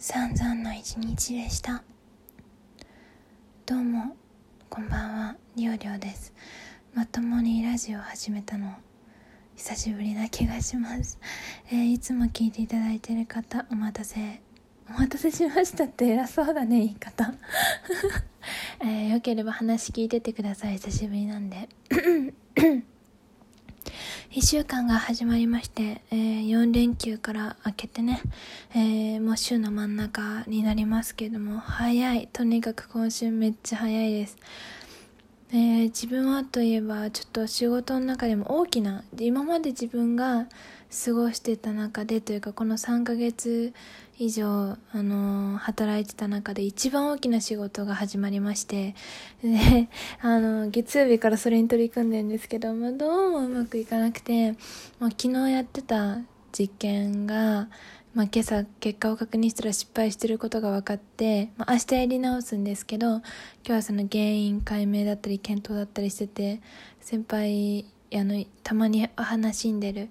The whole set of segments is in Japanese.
散々な一日でした。どうもこんばんは。りょうりょうです。まともにラジオを始めたの久しぶりな気がします、えー、いつも聞いていただいている方お待たせ。お待たせしましたって偉そうだね言い方。えー、よければ話聞いててください。久しぶりなんで。1週間が始まりまして、えー、4連休から明けてね、えー、もう週の真ん中になりますけども、早い。とにかく今週めっちゃ早いです。えー、自分はといえば、ちょっと仕事の中でも大きな、今まで自分が過ごしてた中でというか、この3ヶ月以上、あのー、働いてた中で一番大きな仕事が始まりまして、で、あのー、月曜日からそれに取り組んでるんですけど、まあ、どうもうまくいかなくて、まあ、昨日やってた実験が、まあ、今朝結果を確認したら失敗してることが分かって、まあ、明日やり直すんですけど、今日はその原因解明だったり検討だったりしてて、先輩、あの、たまに話しんでる、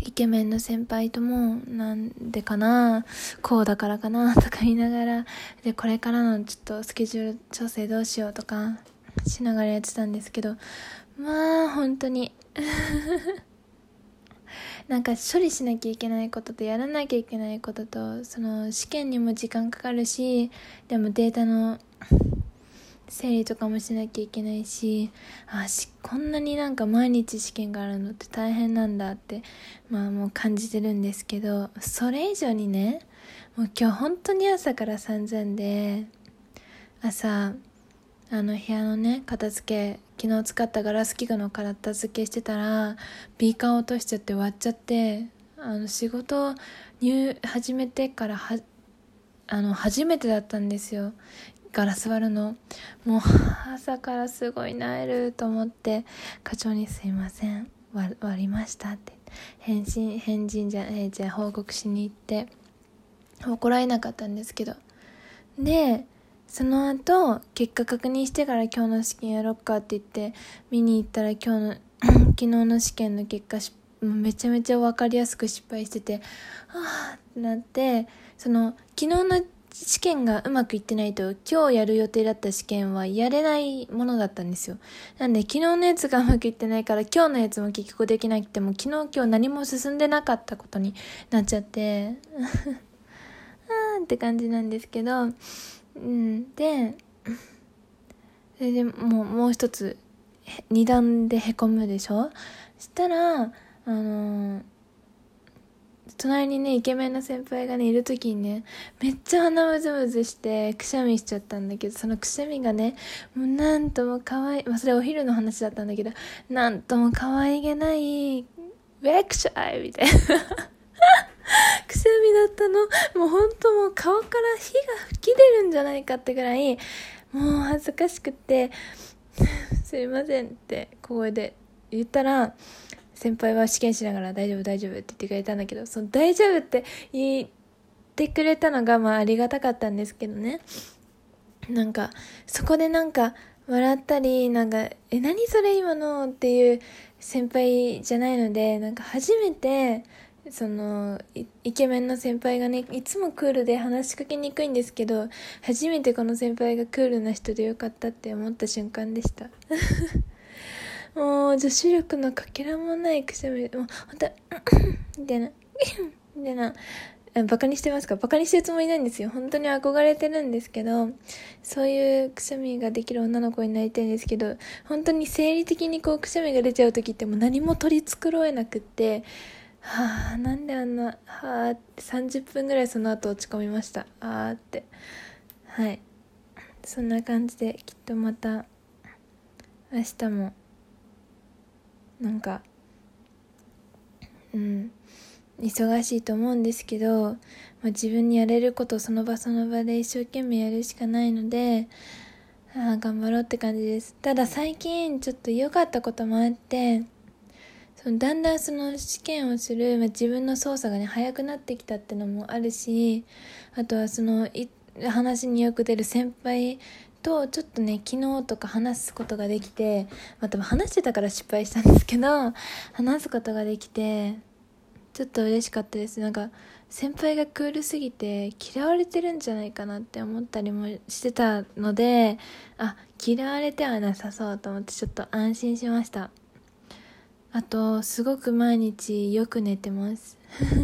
イケメンの先輩とも、なんでかな、こうだからかな、とか言いながら、で、これからのちょっとスケジュール調整どうしようとか、しながらやってたんですけど、まあ、本当に なんか処理しなきゃいけないこととやらなきゃいけないことと、その試験にも時間かかるし、でもデータの整理とかもしなきゃいけないしあしこんなになんか毎日試験があるのって大変なんだってまあもう感じてるんですけどそれ以上にねもう今日本当に朝から散々で朝あの部屋のね片付け昨日使ったガラス器具の片付けしてたらビーカー落としちゃって割っちゃってあの仕事入始めてからはあの初めてだったんですよ。ガラス割るの？もう朝からすごいなえると思って課長に「すいません。割りました」って。返信返信じゃえー、じゃあ報告しに行って。怒られなかったんですけど。でその後結果確認してから今日の試験やろっかって言って見に行ったら今日の 昨日の試験の結果めちゃめちゃ分かりやすく失敗しててはあってなってその昨日の試験がうまくいってないと、今日やる予定だった試験はやれないものだったんですよ。なんで、昨日のやつがうまくいってないから、今日のやつも結局できなくても、昨日今日何も進んでなかったことになっちゃって、あーって感じなんですけど、うん、で、それでもう、もう一つ、二段で凹むでしょ？したら、あのー隣にね、イケメンの先輩がね、いる時にね、めっちゃ鼻むずむずして、くしゃみしちゃったんだけど、そのくしゃみがね、もうなんとも可愛い、まあそれお昼の話だったんだけど、なんとも可愛げない、ベクシャイみたいな。くしゃみだったの。もうほんともう顔から火が吹き出るんじゃないかってぐらい、もう恥ずかしくって、すいませんって小声で言ったら、先輩は試験しながら大丈夫大丈夫って言ってくれたんだけど、その大丈夫って言ってくれたのがまあありがたかったんですけどね。なんか、そこでなんか笑ったり、なんか、え、何それ今のっていう先輩じゃないので、なんか初めて、そのイケメンの先輩がねいつもクールで話しかけにくいんですけど初めてこの先輩がクールな人でよかったって思った瞬間でした もう女子力のかけらもないくしゃみ、もうほんと、みたいな、みたいな、バカにしてますか？バカにしてるつもりないんですよ。本当に憧れてるんですけど、そういうくしゃみができる女の子になりたいんですけど、本当に生理的にこうくしゃみが出ちゃう時ってもう何も取り繕えなくって、はあ、なんであんな、はあって30分ぐらいその後落ち込みました？あーって。はい。そんな感じできっとまた明日もなんかうん忙しいと思うんですけど、まあ、自分にやれることその場その場で一生懸命やるしかないのであ頑張ろうって感じです。ただ最近ちょっと良かったこともあってそのだんだんその試験をする、まあ、自分の操作がね早くなってきたってのもあるしあとはその話によく出る先輩とちょっとね昨日とか話すことができてまあ多分話してたから失敗したんですけど話すことができてちょっと嬉しかったです。なんか先輩がクールすぎて嫌われてるんじゃないかなって思ったりもしてたのであ嫌われてはなさそうと思ってちょっと安心しました。あとすごく毎日よく寝てます。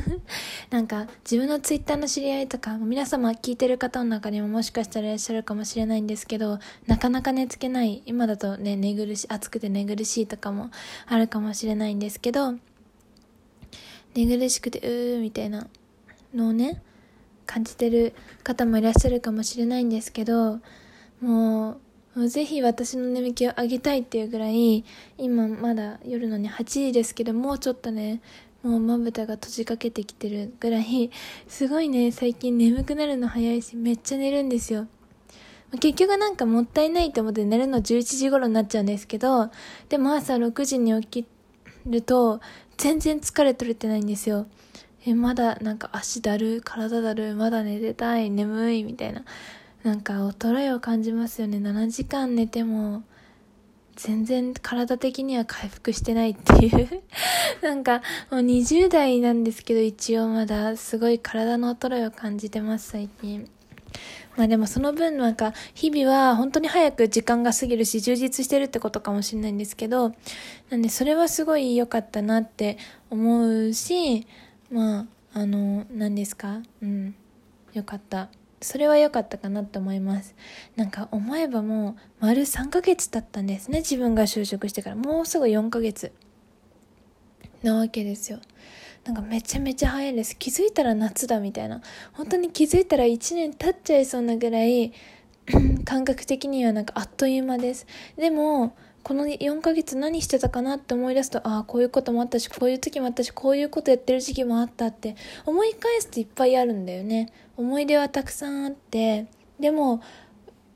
なんか自分のツイッターの知り合いとか皆様聞いてる方の中にももしかしたらいらっしゃるかもしれないんですけどなかなか寝つけない今だとね寝苦し暑くて寝苦しいとかもあるかもしれないんですけど寝苦しくてうーみたいなのをね感じてる方もいらっしゃるかもしれないんですけどもうぜひ私の眠気を上げたいっていうぐらい今まだ夜のね8時ですけどもうちょっとねもうまぶたが閉じかけてきてるぐらいすごいね最近眠くなるの早いしめっちゃ寝るんですよ。結局なんかもったいないと思って寝るの11時頃になっちゃうんですけどでも朝6時に起きると全然疲れ取れてないんですよ。えまだなんか足だる体だるまだ寝てたい眠いみたいな。なんか衰えを感じますよね。7時間寝ても全然体的には回復してないっていう。なんかもう20代なんですけど一応まだすごい体の衰えを感じてます最近。まあでもその分なんか日々は本当に早く時間が過ぎるし充実してるってことかもしれないんですけどなんでそれはすごい良かったなって思うしまああの何ですか？うん。よかった。それは良かったかなって思います。なんか思えばもう丸3ヶ月経ったんですね自分が就職してから。もうすぐ4ヶ月なわけですよ。なんかめちゃめちゃ早いです。気づいたら夏だみたいな。本当に気づいたら1年経っちゃいそうなぐらい感覚的にはなんかあっという間です。でもこの4ヶ月何してたかなって思い出すとああこういうこともあったしこういう時もあったしこういうことやってる時期もあったって思い返すといっぱいあるんだよね。思い出はたくさんあってでも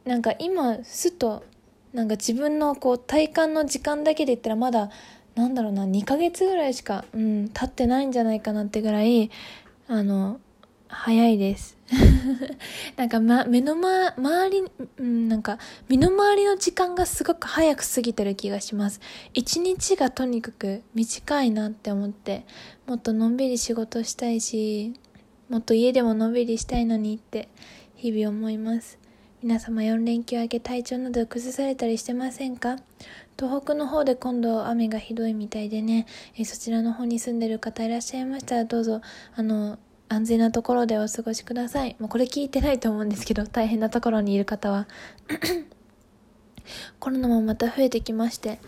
なんか今すっとなんか自分のこう体感の時間だけで言ったらまだなんだろうな2ヶ月ぐらいしか、うん、経ってないんじゃないかなってぐらいあの早いです。なんか、ま、目のま、周り、うん、なんか、身の回りの時間がすごく早く過ぎてる気がします。一日がとにかく短いなって思って、もっとのんびり仕事したいし、もっと家でものんびりしたいのにって、日々思います。皆様4連休明け体調など崩されたりしてませんか？東北の方で今度雨がひどいみたいでね、えそちらの方に住んでる方いらっしゃいましたらどうぞ、あの、安全なところでお過ごしください。もうこれ聞いてないと思うんですけど、大変なところにいる方は。コロナもまた増えてきまして、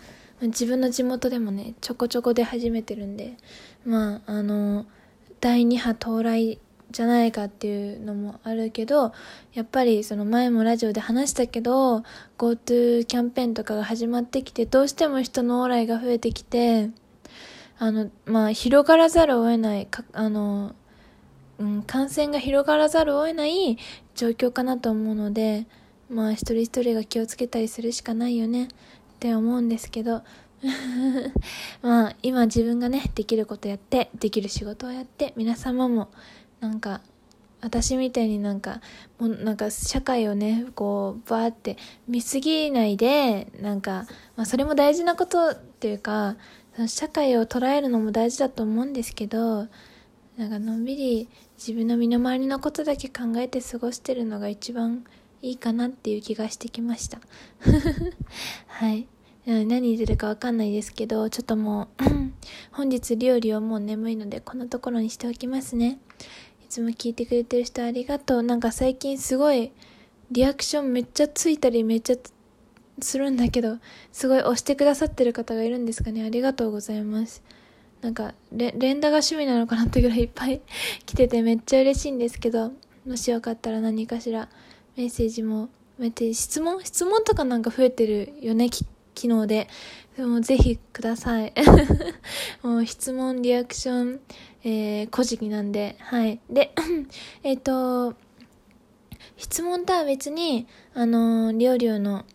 自分の地元でもね、ちょこちょこ出始めてるんで、まあ、あの、第2波到来じゃないかっていうのもあるけど、やっぱりその前もラジオで話したけど、GoTo キャンペーンとかが始まってきて、どうしても人の往来が増えてきて、あの、まあ、広がらざるを得ない、かあの、うん、感染が広がらざるを得ない状況かなと思うので、まあ一人一人が気をつけたりするしかないよね。って思うんですけど、まあ今自分がね、できることやって、できる仕事をやって、皆様もなんか私みたいになんか、もうなんか社会をね、こう、バーって見すぎないで、なんか、まあそれも大事なことっていうか、その社会を捉えるのも大事だと思うんですけど、なんかのんびり自分の身の回りのことだけ考えて過ごしてるのが一番いいかなっていう気がしてきました。はい。何言ってるかわかんないですけどちょっともう 本日料理はもう眠いのでこのところにしておきますね。いつも聞いてくれてる人ありがとう。なんか最近すごいリアクションめっちゃついたりめっちゃするんだけどすごい押してくださってる方がいるんですかね。ありがとうございます。なんか連打が趣味なのかなってぐらいいっぱい 来ててめっちゃ嬉しいんですけどもしよかったら何かしらメッセージも質問質問とかなんか増えてるよね機能で。でもぜひください。もう質問リアクション、えー、古事記なんではい。でえっと質問とは別にあのー、りょうりょうの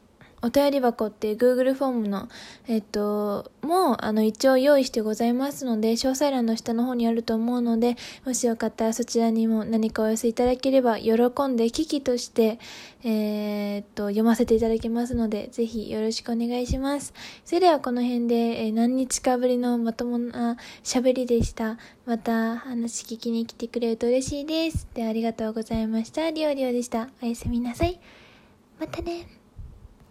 お便り箱っていう Google フォームの、えっと、もう、あの、一応用意してございますので、詳細欄の下の方にあると思うので、もしよかったらそちらにも何かお寄せいただければ、喜んで危機として、えー、っと、読ませていただきますので、ぜひよろしくお願いします。それではこの辺で、え、何日かぶりのまともな喋りでした。また話聞きに来てくれると嬉しいです。ではありがとうございました。りょうりょうでした。おやすみなさい。またね。